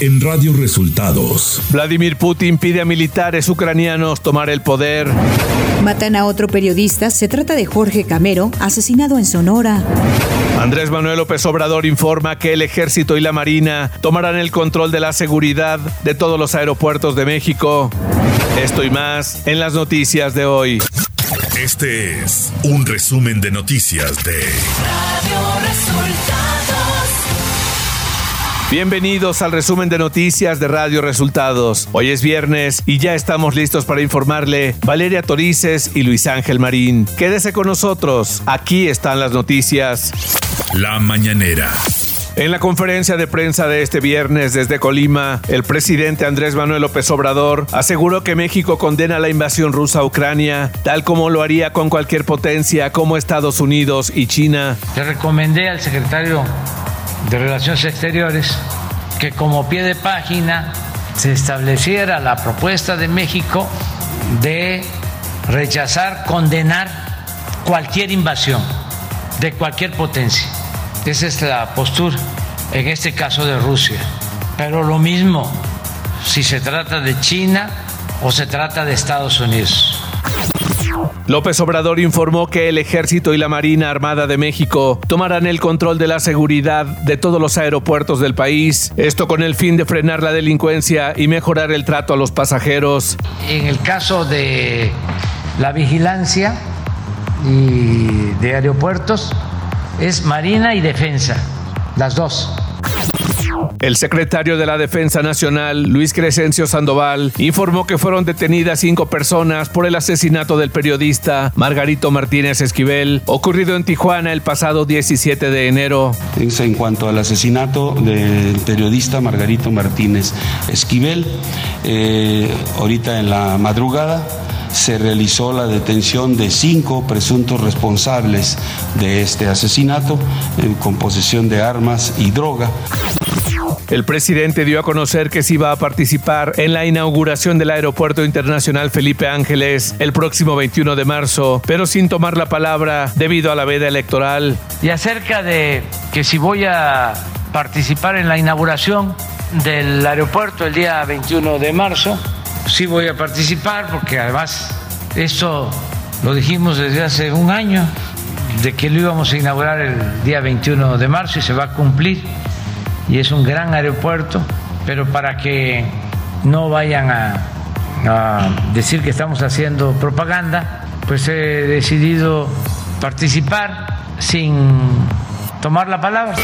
en Radio Resultados. Vladimir Putin pide a militares ucranianos tomar el poder. Matan a otro periodista. Se trata de Jorge Camero, asesinado en Sonora. Andrés Manuel López Obrador informa que el ejército y la marina tomarán el control de la seguridad de todos los aeropuertos de México. Esto y más en las noticias de hoy. Este es un resumen de noticias de Radio Resultados. Bienvenidos al resumen de noticias de Radio Resultados. Hoy es viernes y ya estamos listos para informarle Valeria Torices y Luis Ángel Marín. Quédese con nosotros. Aquí están las noticias. La mañanera. En la conferencia de prensa de este viernes desde Colima, el presidente Andrés Manuel López Obrador aseguró que México condena la invasión rusa a Ucrania, tal como lo haría con cualquier potencia como Estados Unidos y China. Le recomendé al secretario de Relaciones Exteriores que como pie de página se estableciera la propuesta de México de rechazar, condenar cualquier invasión de cualquier potencia. Esa es la postura en este caso de Rusia. Pero lo mismo si se trata de China o se trata de Estados Unidos. López Obrador informó que el Ejército y la Marina Armada de México tomarán el control de la seguridad de todos los aeropuertos del país, esto con el fin de frenar la delincuencia y mejorar el trato a los pasajeros. En el caso de la vigilancia y de aeropuertos es Marina y Defensa, las dos. El secretario de la Defensa Nacional, Luis Crescencio Sandoval, informó que fueron detenidas cinco personas por el asesinato del periodista Margarito Martínez Esquivel, ocurrido en Tijuana el pasado 17 de enero. En cuanto al asesinato del periodista Margarito Martínez Esquivel, eh, ahorita en la madrugada se realizó la detención de cinco presuntos responsables de este asesinato con posesión de armas y droga. El presidente dio a conocer que se iba a participar en la inauguración del Aeropuerto Internacional Felipe Ángeles el próximo 21 de marzo, pero sin tomar la palabra debido a la veda electoral. Y acerca de que si voy a participar en la inauguración del aeropuerto el día 21 de marzo, sí voy a participar porque además esto lo dijimos desde hace un año, de que lo íbamos a inaugurar el día 21 de marzo y se va a cumplir y es un gran aeropuerto, pero para que no vayan a, decir que estamos haciendo propaganda, pues he decidido participar sin tomar la palabra.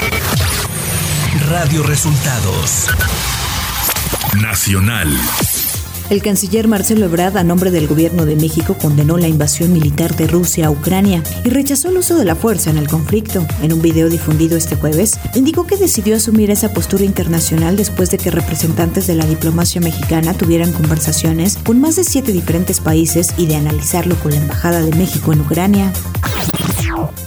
Radio Resultados Nacional. El canciller Marcelo Ebrard, a nombre del gobierno de México, condenó la invasión militar de Rusia a Ucrania y rechazó el uso de la fuerza en el conflicto. En un video difundido este jueves, indicó que decidió asumir esa postura internacional después de que representantes de la diplomacia mexicana tuvieran conversaciones con más de siete diferentes países y de analizarlo con la Embajada de México en Ucrania.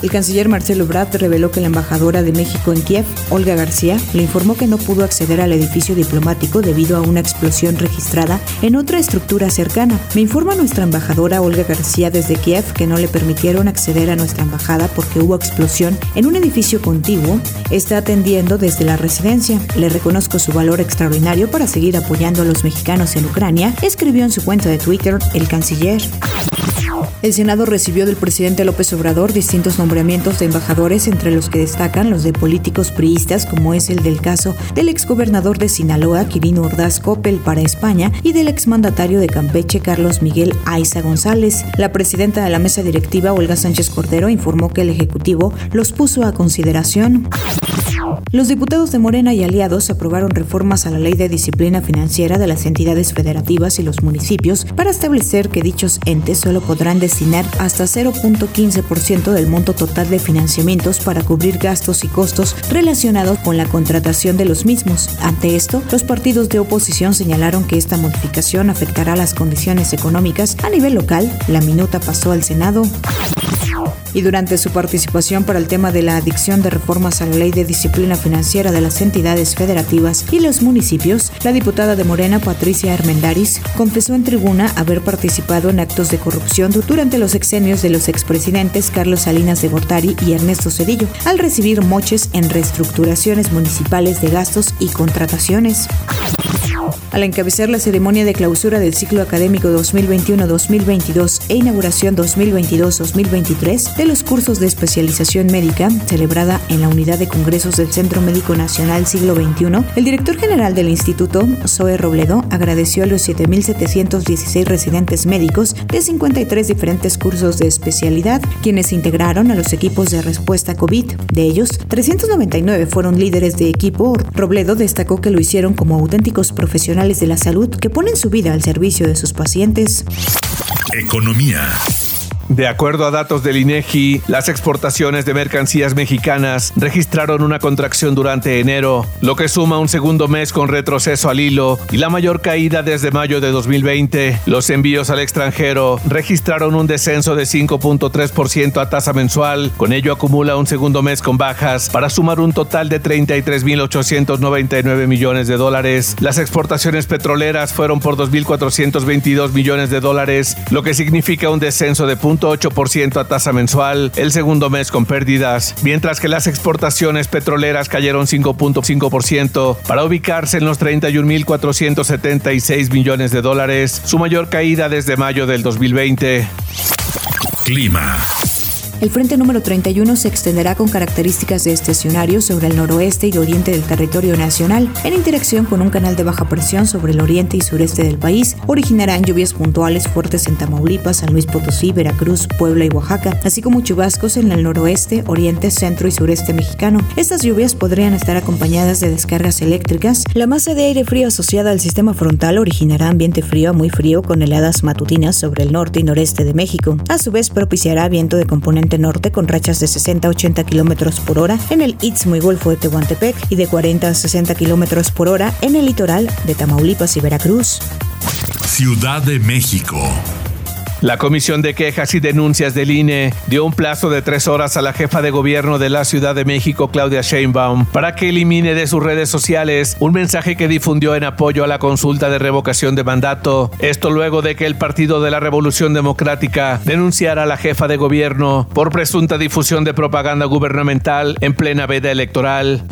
El canciller Marcelo Ebrard reveló que la embajadora de México en Kiev, Olga García, le informó que no pudo acceder al edificio diplomático debido a una explosión registrada en otra estructura cercana. Me informa nuestra embajadora Olga García desde Kiev que no le permitieron acceder a nuestra embajada porque hubo explosión en un edificio contiguo. Está atendiendo desde la residencia. Le reconozco su valor extraordinario para seguir apoyando a los mexicanos en Ucrania, escribió en su cuenta de Twitter el canciller. El Senado recibió del presidente López Obrador distintos nombramientos de embajadores, entre los que destacan los de políticos priistas, como es el del caso del exgobernador de Sinaloa, Quirino Ordaz Coppel, para España, y del exmandatario de Campeche, Carlos Miguel Aiza González. La presidenta de la mesa directiva, Olga Sánchez Cordero, informó que el Ejecutivo los puso a consideración. Los diputados de Morena y aliados aprobaron reformas a la ley de disciplina financiera de las entidades federativas y los municipios para establecer que dichos entes solo podrán destinar hasta 0.15% del monto total de financiamientos para cubrir gastos y costos relacionados con la contratación de los mismos. Ante esto, los partidos de oposición señalaron que esta modificación afectará las condiciones económicas a nivel local. La minuta pasó al Senado. Y durante su participación para el tema de la adicción de reformas a la ley de disciplina financiera de las entidades federativas y los municipios, la diputada de Morena, Patricia Armendaris, confesó en tribuna haber participado en actos de corrupción durante los exenios de los expresidentes Carlos Salinas de Gortari y Ernesto Cedillo, al recibir moches en reestructuraciones municipales de gastos y contrataciones. Al encabezar la ceremonia de clausura del ciclo académico 2021-2022 e inauguración 2022-2023 de los cursos de especialización médica, celebrada en la unidad de congresos del Centro Médico Nacional Siglo XXI, el director general del instituto, Zoe Robledo, agradeció a los 7.716 residentes médicos de 53 diferentes cursos de especialidad, quienes se integraron a los equipos de respuesta COVID. De ellos, 399 fueron líderes de equipo. Robledo destacó que lo hicieron como auténticos profesionales de la salud que ponen su vida al servicio de sus pacientes. Economía. De acuerdo a datos del INEGI, las exportaciones de mercancías mexicanas registraron una contracción durante enero, lo que suma un segundo mes con retroceso al hilo y la mayor caída desde mayo de 2020. Los envíos al extranjero registraron un descenso de 5.3% a tasa mensual, con ello acumula un segundo mes con bajas para sumar un total de 33.899 millones de dólares. Las exportaciones petroleras fueron por 2.422 millones de dólares, lo que significa un descenso de 8% a tasa mensual, el segundo mes con pérdidas, mientras que las exportaciones petroleras cayeron 5.5% para ubicarse en los 31.476 millones de dólares, su mayor caída desde mayo del 2020. Clima. El frente número 31 se extenderá con características de estacionario sobre el noroeste y oriente del territorio nacional, en interacción con un canal de baja presión sobre el oriente y sureste del país. Originarán lluvias puntuales fuertes en Tamaulipas, San Luis Potosí, Veracruz, Puebla y Oaxaca, así como chubascos en el noroeste, oriente, centro y sureste mexicano. Estas lluvias podrían estar acompañadas de descargas eléctricas. La masa de aire frío asociada al sistema frontal originará ambiente frío a muy frío con heladas matutinas sobre el norte y noreste de México. A su vez propiciará viento de componente norte con rachas de 60 a 80 kilómetros por hora en el Istmo y Golfo de Tehuantepec y de 40 a 60 kilómetros por hora en el litoral de Tamaulipas y Veracruz. Ciudad de México. La Comisión de Quejas y Denuncias del INE dio un plazo de tres horas a la jefa de gobierno de la Ciudad de México, Claudia Sheinbaum, para que elimine de sus redes sociales un mensaje que difundió en apoyo a la consulta de revocación de mandato. Esto luego de que el Partido de la Revolución Democrática denunciara a la jefa de gobierno por presunta difusión de propaganda gubernamental en plena veda electoral.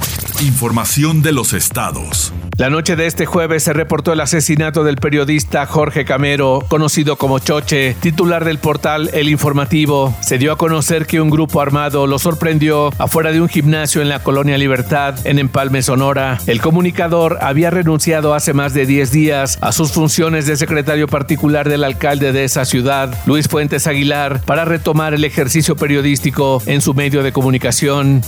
Información de los estados. La noche de este jueves se reportó el asesinato del periodista Jorge Camero, conocido como Choche, titular del portal El Informativo. Se dio a conocer que un grupo armado lo sorprendió afuera de un gimnasio en la colonia Libertad, en Empalme, Sonora. El comunicador había renunciado hace más de 10 días a sus funciones de secretario particular del alcalde de esa ciudad, Luis Fuentes Aguilar, para retomar el ejercicio periodístico en su medio de comunicación.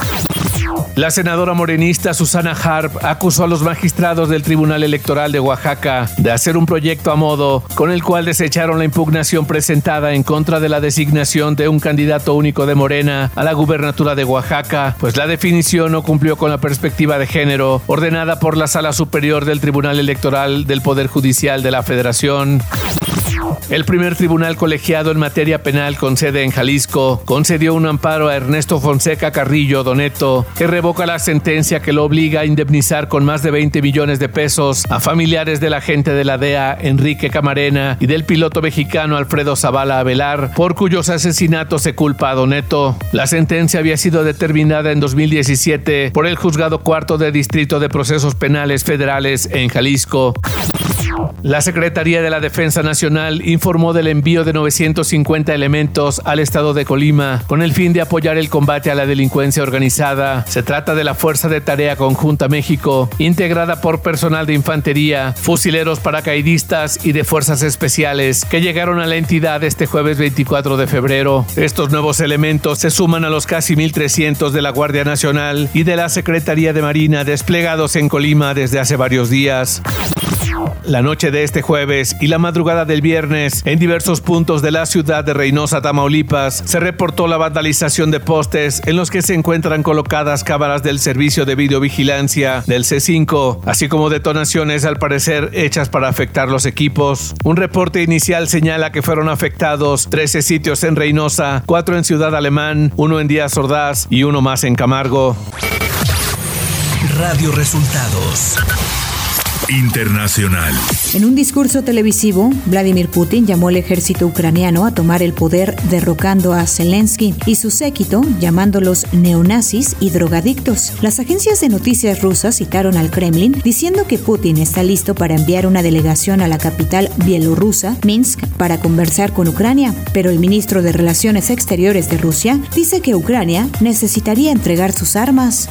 La senadora morenista Susana Harp acusó a los magistrados del Tribunal Electoral de Oaxaca de hacer un proyecto a modo con el cual desecharon la impugnación presentada en contra de la designación de un candidato único de Morena a la gubernatura de Oaxaca, pues la definición no cumplió con la perspectiva de género ordenada por la Sala Superior del Tribunal Electoral del Poder Judicial de la Federación. El primer tribunal colegiado en materia penal con sede en Jalisco concedió un amparo a Ernesto Fonseca Carrillo Doneto, que revoca la sentencia que lo obliga a indemnizar con más de 20 millones de pesos a familiares del agente de la DEA Enrique Camarena y del piloto mexicano Alfredo Zavala Avelar, por cuyos asesinatos se culpa a Doneto. La sentencia había sido determinada en 2017 por el juzgado cuarto de Distrito de Procesos Penales Federales en Jalisco. La Secretaría de la Defensa Nacional informó del envío de 950 elementos al estado de Colima con el fin de apoyar el combate a la delincuencia organizada. Se trata de la Fuerza de Tarea Conjunta México, integrada por personal de infantería, fusileros paracaidistas y de fuerzas especiales que llegaron a la entidad este jueves 24 de febrero. Estos nuevos elementos se suman a los casi 1.300 de la Guardia Nacional y de la Secretaría de Marina desplegados en Colima desde hace varios días. La noche de este jueves y la madrugada del viernes, en diversos puntos de la ciudad de Reynosa, Tamaulipas, se reportó la vandalización de postes en los que se encuentran colocadas cámaras del servicio de videovigilancia del C5, así como detonaciones al parecer hechas para afectar los equipos. Un reporte inicial señala que fueron afectados 13 sitios en Reynosa, 4 en Ciudad Alemán, uno en Díaz Ordaz y uno más en Camargo. Radio Resultados Internacional. En un discurso televisivo, Vladimir Putin llamó al ejército ucraniano a tomar el poder derrocando a Zelensky y su séquito llamándolos neonazis y drogadictos. Las agencias de noticias rusas citaron al Kremlin diciendo que Putin está listo para enviar una delegación a la capital bielorrusa, Minsk, para conversar con Ucrania, pero el ministro de Relaciones Exteriores de Rusia dice que Ucrania necesitaría entregar sus armas.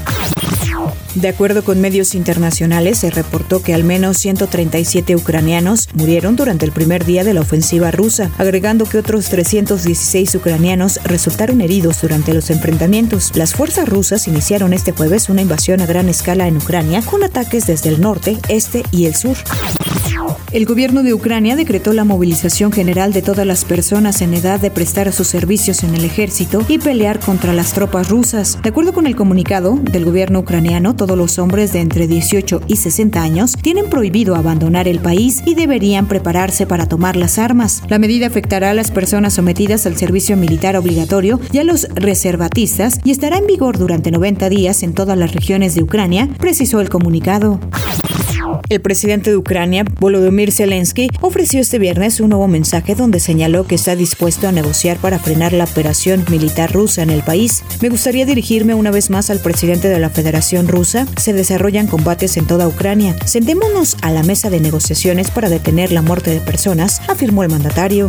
De acuerdo con medios internacionales, se reportó que al menos 137 ucranianos murieron durante el primer día de la ofensiva rusa, agregando que otros 316 ucranianos resultaron heridos durante los enfrentamientos. Las fuerzas rusas iniciaron este jueves una invasión a gran escala en Ucrania con ataques desde el norte, este y el sur. El gobierno de Ucrania decretó la movilización general de todas las personas en edad de prestar sus servicios en el ejército y pelear contra las tropas rusas. De acuerdo con el comunicado del gobierno ucraniano, todos los hombres de entre 18 y 60 años tienen prohibido abandonar el país y deberían prepararse para tomar las armas. La medida afectará a las personas sometidas al servicio militar obligatorio y a los reservatistas y estará en vigor durante 90 días en todas las regiones de Ucrania, precisó el comunicado. El presidente de Ucrania, Volodymyr Zelensky, ofreció este viernes un nuevo mensaje donde señaló que está dispuesto a negociar para frenar la operación militar rusa en el país. Me gustaría dirigirme una vez más al presidente de la Federación Rusa. Se desarrollan combates en toda Ucrania. Sentémonos a la mesa de negociaciones para detener la muerte de personas, afirmó el mandatario.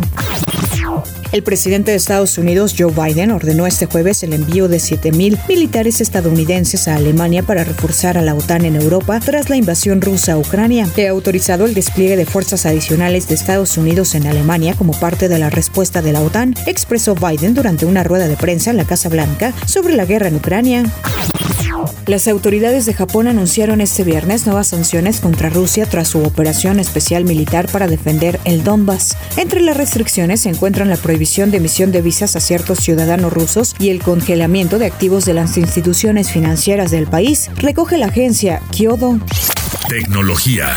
El presidente de Estados Unidos, Joe Biden, ordenó este jueves el envío de 7.000 militares estadounidenses a Alemania para reforzar a la OTAN en Europa tras la invasión rusa a Ucrania. He autorizado el despliegue de fuerzas adicionales de Estados Unidos en Alemania como parte de la respuesta de la OTAN, expresó Biden durante una rueda de prensa en la Casa Blanca sobre la guerra en Ucrania. Las autoridades de Japón anunciaron este viernes nuevas sanciones contra Rusia tras su operación especial militar para defender el Donbass. Entre las restricciones se encuentran la prohibición de emisión de visas a ciertos ciudadanos rusos y el congelamiento de activos de las instituciones financieras del país, recoge la agencia Kyodo. Tecnología.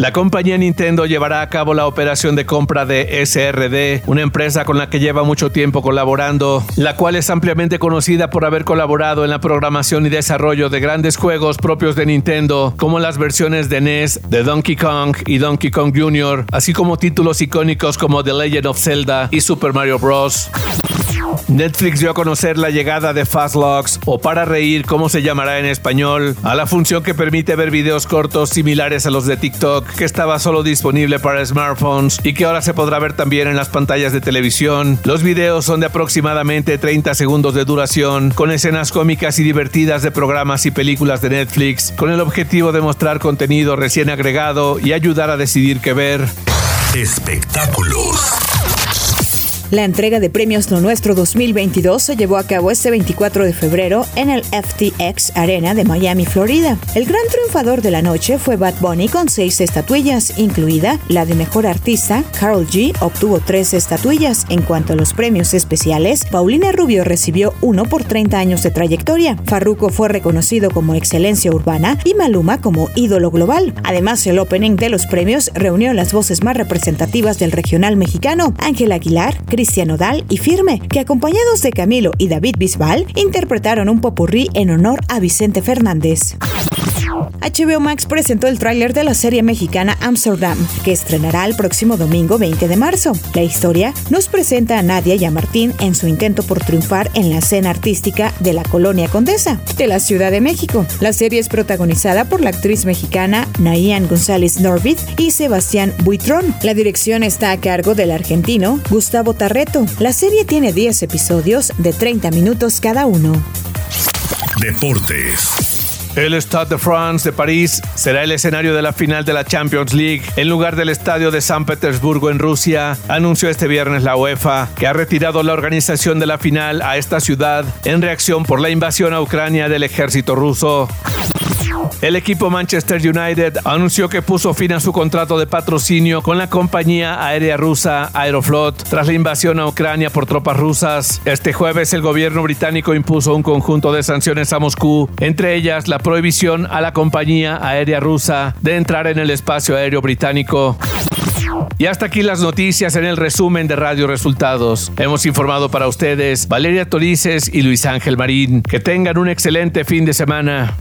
La compañía Nintendo llevará a cabo la operación de compra de SRD, una empresa con la que lleva mucho tiempo colaborando, la cual es ampliamente conocida por haber colaborado en la programación y desarrollo de grandes juegos propios de Nintendo, como las versiones de NES de Donkey Kong y Donkey Kong Jr., así como títulos icónicos como The Legend of Zelda y Super Mario Bros. Netflix dio a conocer la llegada de Fastlogs, o para reír, como se llamará en español, a la función que permite ver videos cortos similares a los de TikTok, que estaba solo disponible para smartphones y que ahora se podrá ver también en las pantallas de televisión. Los videos son de aproximadamente 30 segundos de duración, con escenas cómicas y divertidas de programas y películas de Netflix, con el objetivo de mostrar contenido recién agregado y ayudar a decidir qué ver. Espectáculos. La entrega de premios Lo Nuestro 2022 se llevó a cabo este 24 de febrero en el FTX Arena de Miami, Florida. El gran triunfador de la noche fue Bad Bunny con seis estatuillas, incluida la de Mejor Artista. Carl G obtuvo tres estatuillas. En cuanto a los premios especiales, Paulina Rubio recibió uno por 30 años de trayectoria. Farruko fue reconocido como Excelencia Urbana y Maluma como Ídolo Global. Además, el opening de los premios reunió las voces más representativas del regional mexicano, Ángel Aguilar, Cristian Odal y Firme, que acompañados de Camilo y David Bisbal interpretaron un popurrí en honor a Vicente Fernández. HBO Max presentó el tráiler de la serie mexicana Amsterdam, que estrenará el próximo domingo 20 de marzo. La historia nos presenta a Nadia y a Martín en su intento por triunfar en la escena artística de la colonia Condesa, de la Ciudad de México. La serie es protagonizada por la actriz mexicana Nayan González Norvid y Sebastián Buitrón. La dirección está a cargo del argentino Gustavo Tarreto. La serie tiene 10 episodios de 30 minutos cada uno. Deportes. El Stade de France de París será el escenario de la final de la Champions League en lugar del estadio de San Petersburgo en Rusia, anunció este viernes la UEFA, que ha retirado la organización de la final a esta ciudad en reacción por la invasión a Ucrania del ejército ruso. El equipo Manchester United anunció que puso fin a su contrato de patrocinio con la compañía aérea rusa Aeroflot tras la invasión a Ucrania por tropas rusas. Este jueves el gobierno británico impuso un conjunto de sanciones a Moscú, entre ellas la prohibición a la compañía aérea rusa de entrar en el espacio aéreo británico. Y hasta aquí las noticias en el resumen de Radio Resultados. Hemos informado para ustedes Valeria Torices y Luis Ángel Marín. Que tengan un excelente fin de semana.